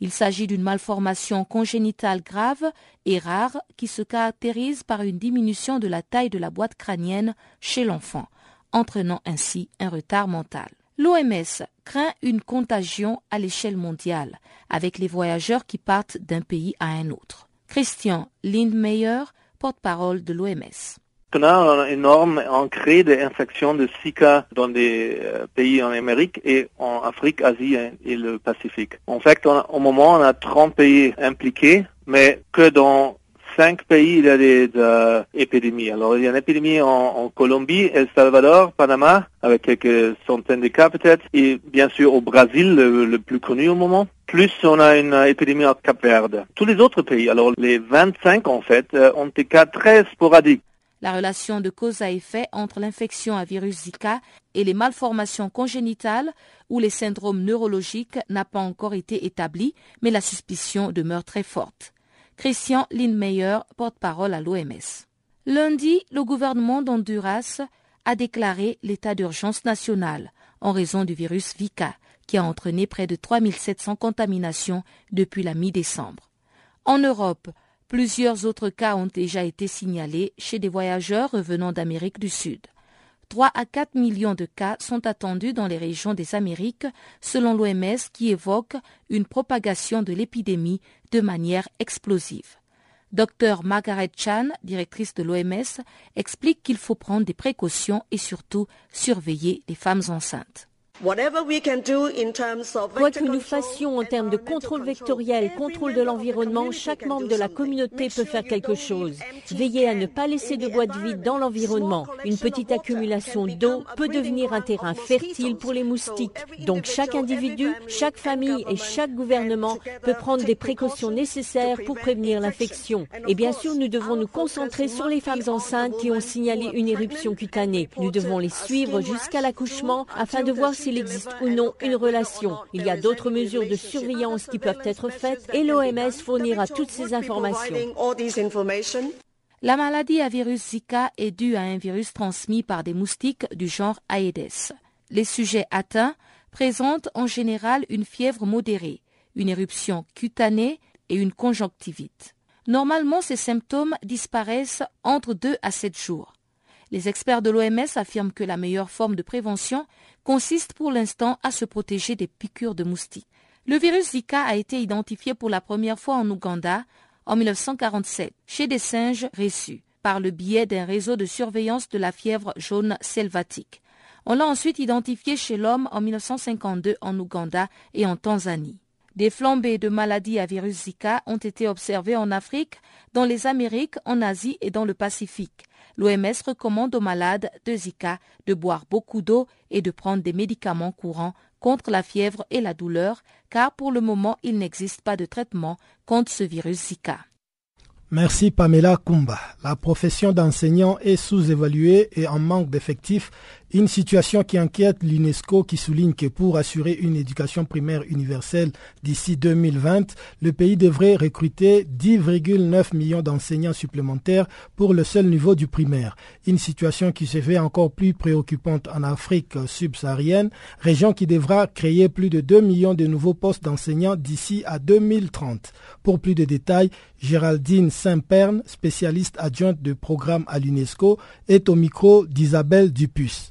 Il s'agit d'une malformation congénitale grave et rare qui se caractérise par une diminution de la taille de la boîte crânienne chez l'enfant, entraînant ainsi un retard mental. L'OMS craint une contagion à l'échelle mondiale avec les voyageurs qui partent d'un pays à un autre. Christian Lindmeyer, porte-parole de l'OMS. On a un énorme ancré d'infections de Zika dans des euh, pays en Amérique et en Afrique, Asie et le Pacifique. En fait, au moment, on a 30 pays impliqués, mais que dans cinq pays, il y a des euh, épidémies. Alors, il y a une épidémie en, Colombie, El Salvador, Panama, avec quelques centaines de cas peut-être, et bien sûr au Brésil, le, plus connu au moment. Plus, on a une épidémie en Cap-Verde. Tous les autres pays, alors les 25 en fait, euh, ont des cas très sporadiques. La relation de cause à effet entre l'infection à virus Zika et les malformations congénitales ou les syndromes neurologiques n'a pas encore été établie, mais la suspicion demeure très forte. Christian Lindmeyer, porte-parole à l'OMS. Lundi, le gouvernement d'Honduras a déclaré l'état d'urgence national en raison du virus Vika, qui a entraîné près de 3700 contaminations depuis la mi-décembre. En Europe, plusieurs autres cas ont déjà été signalés chez des voyageurs revenant d'Amérique du Sud. 3 à 4 millions de cas sont attendus dans les régions des Amériques, selon l'OMS qui évoque une propagation de l'épidémie de manière explosive. Dr Margaret Chan, directrice de l'OMS, explique qu'il faut prendre des précautions et surtout surveiller les femmes enceintes. Quoi que nous fassions en termes de contrôle vectoriel, contrôle de l'environnement, chaque membre de la communauté peut faire quelque chose. Veillez à ne pas laisser de boîtes vides dans l'environnement. Une petite accumulation d'eau peut devenir un terrain fertile pour les moustiques. Donc chaque individu, chaque famille et chaque gouvernement peut prendre des précautions nécessaires pour prévenir l'infection. Et bien sûr, nous devons nous concentrer sur les femmes enceintes qui ont signalé une éruption cutanée. Nous devons les suivre jusqu'à l'accouchement afin de voir si s'il existe ou non une relation. Il y a d'autres mesures de surveillance qui peuvent être faites et l'OMS fournira toutes ces informations. La maladie à virus Zika est due à un virus transmis par des moustiques du genre Aedes. Les sujets atteints présentent en général une fièvre modérée, une éruption cutanée et une conjonctivite. Normalement, ces symptômes disparaissent entre 2 à 7 jours. Les experts de l'OMS affirment que la meilleure forme de prévention consiste pour l'instant à se protéger des piqûres de moustiques. Le virus Zika a été identifié pour la première fois en Ouganda en 1947 chez des singes reçus. par le biais d'un réseau de surveillance de la fièvre jaune selvatique. On l'a ensuite identifié chez l'homme en 1952 en Ouganda et en Tanzanie. Des flambées de maladies à virus Zika ont été observées en Afrique, dans les Amériques, en Asie et dans le Pacifique. L'OMS recommande aux malades de Zika de boire beaucoup d'eau et de prendre des médicaments courants contre la fièvre et la douleur, car pour le moment, il n'existe pas de traitement contre ce virus Zika. Merci Pamela Kumba. La profession d'enseignant est sous-évaluée et en manque d'effectifs une situation qui inquiète l'UNESCO qui souligne que pour assurer une éducation primaire universelle d'ici 2020, le pays devrait recruter 10,9 millions d'enseignants supplémentaires pour le seul niveau du primaire. Une situation qui se fait encore plus préoccupante en Afrique subsaharienne, région qui devra créer plus de 2 millions de nouveaux postes d'enseignants d'ici à 2030. Pour plus de détails, Géraldine Saint-Perne, spécialiste adjointe de programme à l'UNESCO, est au micro d'Isabelle Dupuis.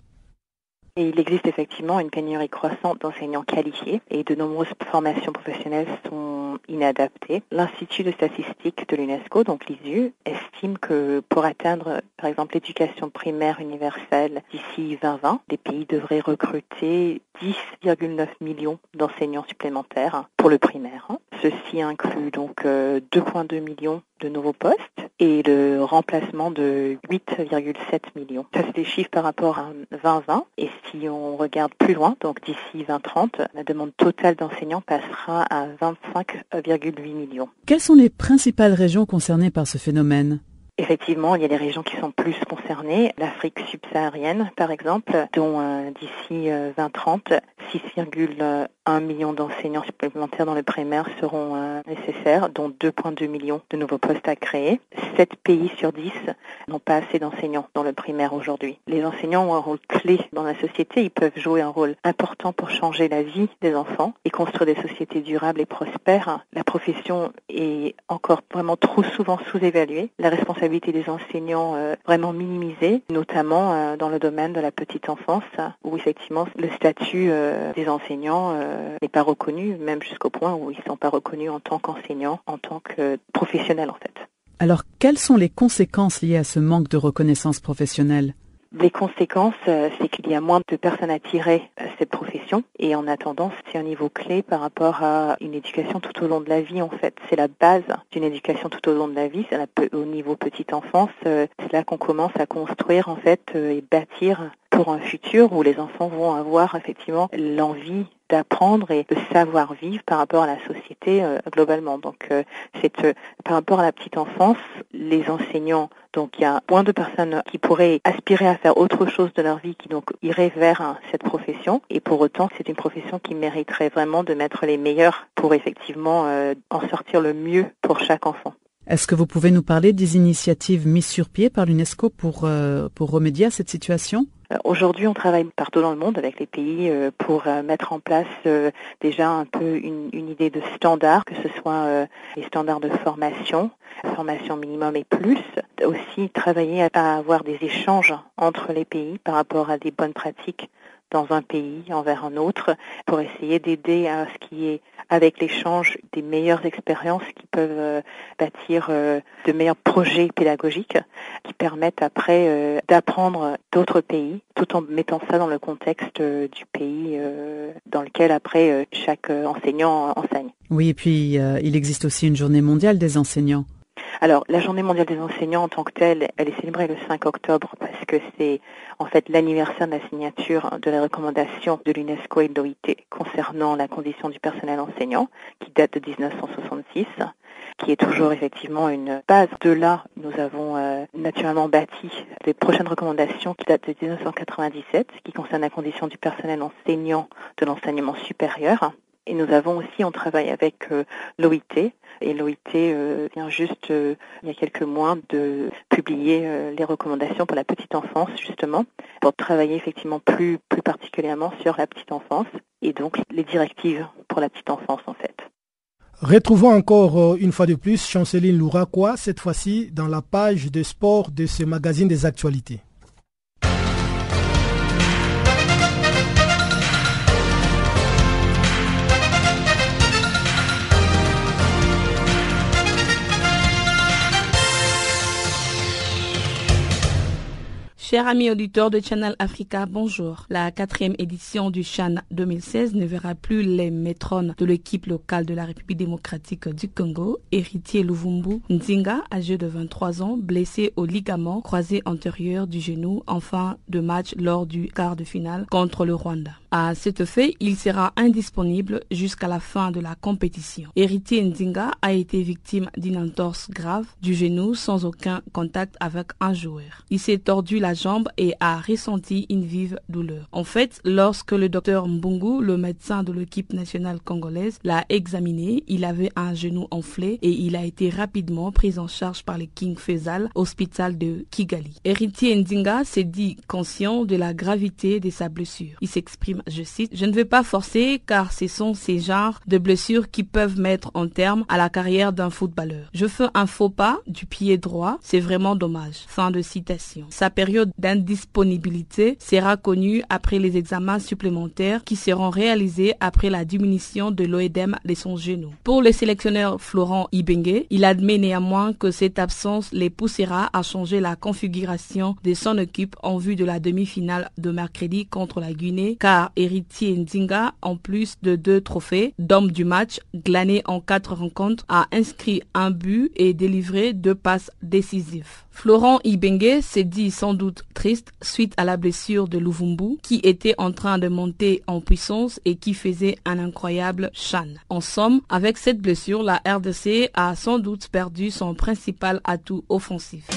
Et il existe effectivement une pénurie croissante d'enseignants qualifiés et de nombreuses formations professionnelles sont inadaptées. L'Institut de statistique de l'UNESCO, donc l'ISU, estime que pour atteindre par exemple l'éducation primaire universelle d'ici 2020, les pays devraient recruter 10,9 millions d'enseignants supplémentaires pour le primaire. Ceci inclut donc 2,2 euh, millions de nouveaux postes et le remplacement de 8,7 millions. Ça, c'est des chiffres par rapport à 2020. Et si on regarde plus loin, donc d'ici 2030, la demande totale d'enseignants passera à 25,8 millions. Quelles sont les principales régions concernées par ce phénomène? Effectivement, il y a des régions qui sont plus concernées. L'Afrique subsaharienne, par exemple, dont euh, d'ici 2030, euh, 6,1 millions d'enseignants supplémentaires dans le primaire seront euh, nécessaires, dont 2,2 millions de nouveaux postes à créer. 7 pays sur 10 n'ont pas assez d'enseignants dans le primaire aujourd'hui. Les enseignants ont un rôle clé dans la société. Ils peuvent jouer un rôle important pour changer la vie des enfants et construire des sociétés durables et prospères. La profession est encore vraiment trop souvent sous-évaluée. La responsabilité des enseignants euh, vraiment minimisée, notamment euh, dans le domaine de la petite enfance, où effectivement le statut euh, des enseignants n'est pas reconnu, même jusqu'au point où ils ne sont pas reconnus en tant qu'enseignants, en tant que professionnels en fait. Alors, quelles sont les conséquences liées à ce manque de reconnaissance professionnelle? Les conséquences, euh, c'est qu'il y a moins de personnes attirées à cette profession et en attendant, c'est un niveau clé par rapport à une éducation tout au long de la vie en fait. C'est la base d'une éducation tout au long de la vie, c'est au niveau petite enfance, euh, c'est là qu'on commence à construire en fait euh, et bâtir pour un futur où les enfants vont avoir effectivement l'envie d'apprendre et de savoir vivre par rapport à la société euh, globalement. Donc euh, c'est euh, par rapport à la petite enfance, les enseignants, donc il y a moins de personnes qui pourraient aspirer à faire autre chose de leur vie, qui donc iraient vers hein, cette profession. Et pour autant, c'est une profession qui mériterait vraiment de mettre les meilleurs pour effectivement en sortir le mieux pour chaque enfant. Est-ce que vous pouvez nous parler des initiatives mises sur pied par l'UNESCO pour, pour remédier à cette situation? Euh, aujourd'hui, on travaille partout dans le monde avec les pays euh, pour euh, mettre en place déjà un peu une, idée de standard, que ce soit les standards de formation, formation minimum et plus. Aussi travailler à avoir des échanges entre les pays par rapport à des bonnes pratiques dans un pays envers un autre pour essayer d'aider à ce qui est avec l'échange des meilleures expériences qui peuvent euh, bâtir euh, de meilleurs projets pédagogiques qui permettent après euh, d'apprendre d'autres pays tout en mettant ça dans le contexte du pays dans lequel après chaque enseignant enseigne. Oui, et puis il existe aussi une journée mondiale des enseignants. Alors, la journée mondiale des enseignants en tant que telle, elle est célébrée le 5 octobre parce que c'est en fait l'anniversaire de la signature de la recommandation de l'UNESCO et de l'OIT concernant la condition du personnel enseignant, qui date de 1966 qui est toujours effectivement une base. De là, nous avons euh, naturellement bâti les prochaines recommandations qui datent de 1997, qui concernent la condition du personnel enseignant de l'enseignement supérieur. Et nous avons aussi, on travaille avec euh, l'OIT, et l'OIT euh, vient juste, euh, il y a quelques mois, de publier les recommandations pour la petite enfance, justement, pour travailler effectivement plus, plus particulièrement sur la petite enfance, et donc les directives pour la petite enfance, en fait. Retrouvons encore une fois de plus Chanceline Louraquois, cette fois-ci dans la page de sport de ce magazine des actualités. Chers amis auditeurs de Channel Africa, bonjour. La quatrième édition du Chan 2016 ne verra plus les maîtrones de l'équipe locale de la République démocratique du Congo, héritier Luvumbu Nzinga, âgé de 23 ans, blessé au ligament croisé antérieur du genou en fin de match lors du quart de finale contre le Rwanda. À cet fait, il sera indisponible jusqu'à la fin de la compétition. Héritier Nzinga a été victime d'une entorse grave du genou sans aucun contact avec un joueur. Il s'est tordu la jambe et a ressenti une vive douleur. En fait, lorsque le docteur Mbungu, le médecin de l'équipe nationale congolaise, l'a examiné, il avait un genou enflé et il a été rapidement pris en charge par le King Faisal Hospital de Kigali. Héritier Nzinga s'est dit conscient de la gravité de sa blessure. Il s'exprime je cite, Je ne vais pas forcer car ce sont ces genres de blessures qui peuvent mettre en terme à la carrière d'un footballeur. Je fais un faux pas du pied droit, c'est vraiment dommage. Fin de citation. Sa période d'indisponibilité sera connue après les examens supplémentaires qui seront réalisés après la diminution de l'oédème de son genou. Pour le sélectionneur Florent Ibengue, il admet néanmoins que cette absence les poussera à changer la configuration de son équipe en vue de la demi-finale de mercredi contre la Guinée car héritier Ndinga, en plus de deux trophées d'homme du match glanés en quatre rencontres, a inscrit un but et délivré deux passes décisives. Florent Ibengue s'est dit sans doute triste suite à la blessure de Luvumbu qui était en train de monter en puissance et qui faisait un incroyable chan. En somme, avec cette blessure, la RDC a sans doute perdu son principal atout offensif.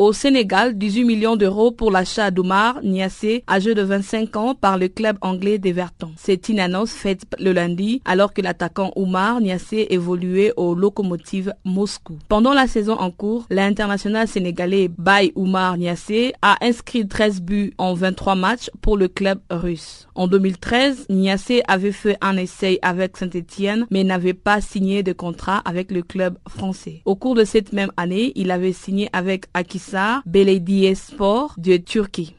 Au Sénégal, 18 millions d'euros pour l'achat d'Oumar Niassé, âgé de 25 ans, par le club anglais d'Everton. C'est une annonce faite le lundi, alors que l'attaquant Oumar Niassé évoluait au Lokomotiv Moscou. Pendant la saison en cours, l'international sénégalais Bay Oumar Niassé a inscrit 13 buts en 23 matchs pour le club russe. En 2013, Niassé avait fait un essai avec Saint-Etienne, mais n'avait pas signé de contrat avec le club français. Au cours de cette même année, il avait signé avec Akis Belediye Sport de Turquie.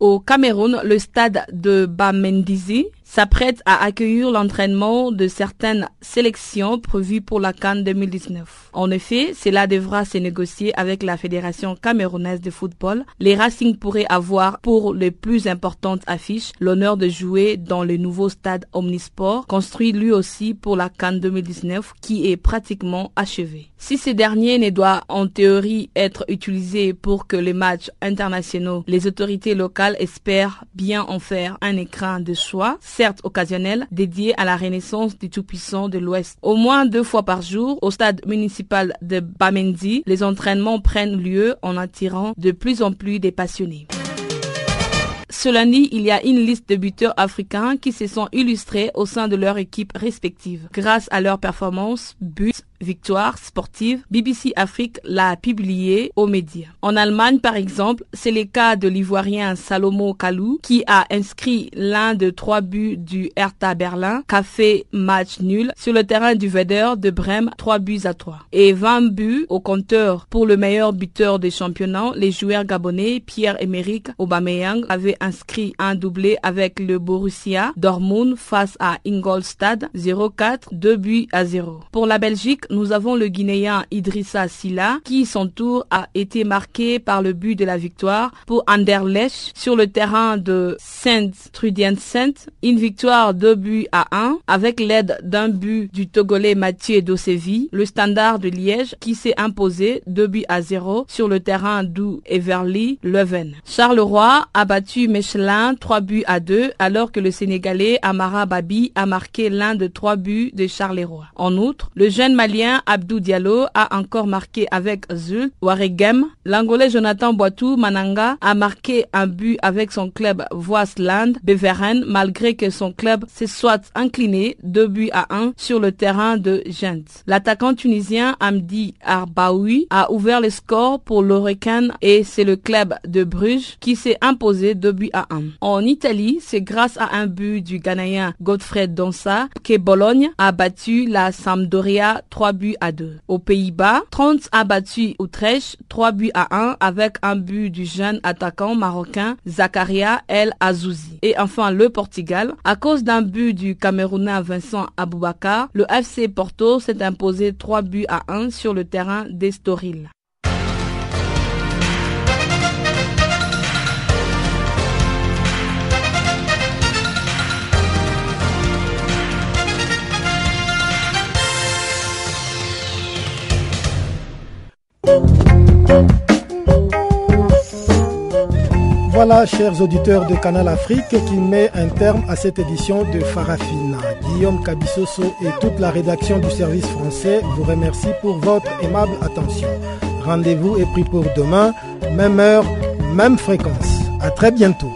Au Cameroun, le stade de Bamendizi s'apprête à accueillir l'entraînement de certaines sélections prévues pour la Cannes 2019. En effet, cela devra se négocier avec la Fédération camerounaise de football. Les Racing pourraient avoir pour les plus importantes affiches l'honneur de jouer dans le nouveau stade Omnisport, construit lui aussi pour la Cannes 2019 qui est pratiquement achevé. Si ce dernier ne doit en théorie être utilisé pour que les matchs internationaux, les autorités locales espèrent bien en faire un écran de choix, occasionnel, dédié à la renaissance du Tout-Puissant de l'Ouest. Au moins deux fois par jour, au stade municipal de Bamendi, les entraînements prennent lieu en attirant de plus en plus des passionnés. Ce lundi, il y a une liste de buteurs africains qui se sont illustrés au sein de leur équipe respective. Grâce à leur performance, buts, victoire sportive, BBC Afrique l'a publié aux médias. En Allemagne, par exemple, c'est le cas de l'Ivoirien Salomo Kalou qui a inscrit l'un de trois buts du Hertha Berlin, café match nul, sur le terrain du Werder de Brême, 3 buts à 3. Et 20 buts au compteur pour le meilleur buteur des championnats, les joueurs gabonais Pierre-Emerick Aubameyang avait inscrit un doublé avec le Borussia Dortmund face à Ingolstadt 0-4, 2 buts à 0. Pour la Belgique, nous avons le Guinéen Idrissa Silla qui, son tour, a été marqué par le but de la victoire pour Anderlecht sur le terrain de Saint Trudiense. Une victoire 2 buts à 1 avec l'aide d'un but du Togolais Mathieu Dosevi, le standard de Liège qui s'est imposé 2 buts à 0 sur le terrain d'Ou Everly Leuven. Charleroi a battu Michelin 3 buts à 2 alors que le Sénégalais Amara Babi a marqué l'un de trois buts de Charleroi. En outre, le jeune Abdou Diallo a encore marqué avec Zul Waregem. L'Angolais Jonathan Boitou Mananga a marqué un but avec son club Voisland Beveren malgré que son club se soit incliné 2 buts à 1 sur le terrain de Gent. L'attaquant tunisien Amdi Arbaoui a ouvert le score pour l'Orecan et c'est le club de Bruges qui s'est imposé 2 buts à 1. En Italie, c'est grâce à un but du Ghanéen Godfrey Donsa que Bologne a battu la Sampdoria 3 buts à 2. Aux Pays-Bas, 30 a battu Utrecht 3 buts à 1 avec un but du jeune attaquant marocain Zakaria El Azouzi. Et enfin le Portugal, à cause d'un but du Camerounais Vincent Aboubakar, le FC Porto s'est imposé 3 buts à 1 sur le terrain d'Estoril. Voilà, chers auditeurs de Canal Afrique, qui met un terme à cette édition de Farafina. Guillaume Cabissoso et toute la rédaction du service français vous remercient pour votre aimable attention. Rendez-vous est pris pour demain, même heure, même fréquence. À très bientôt.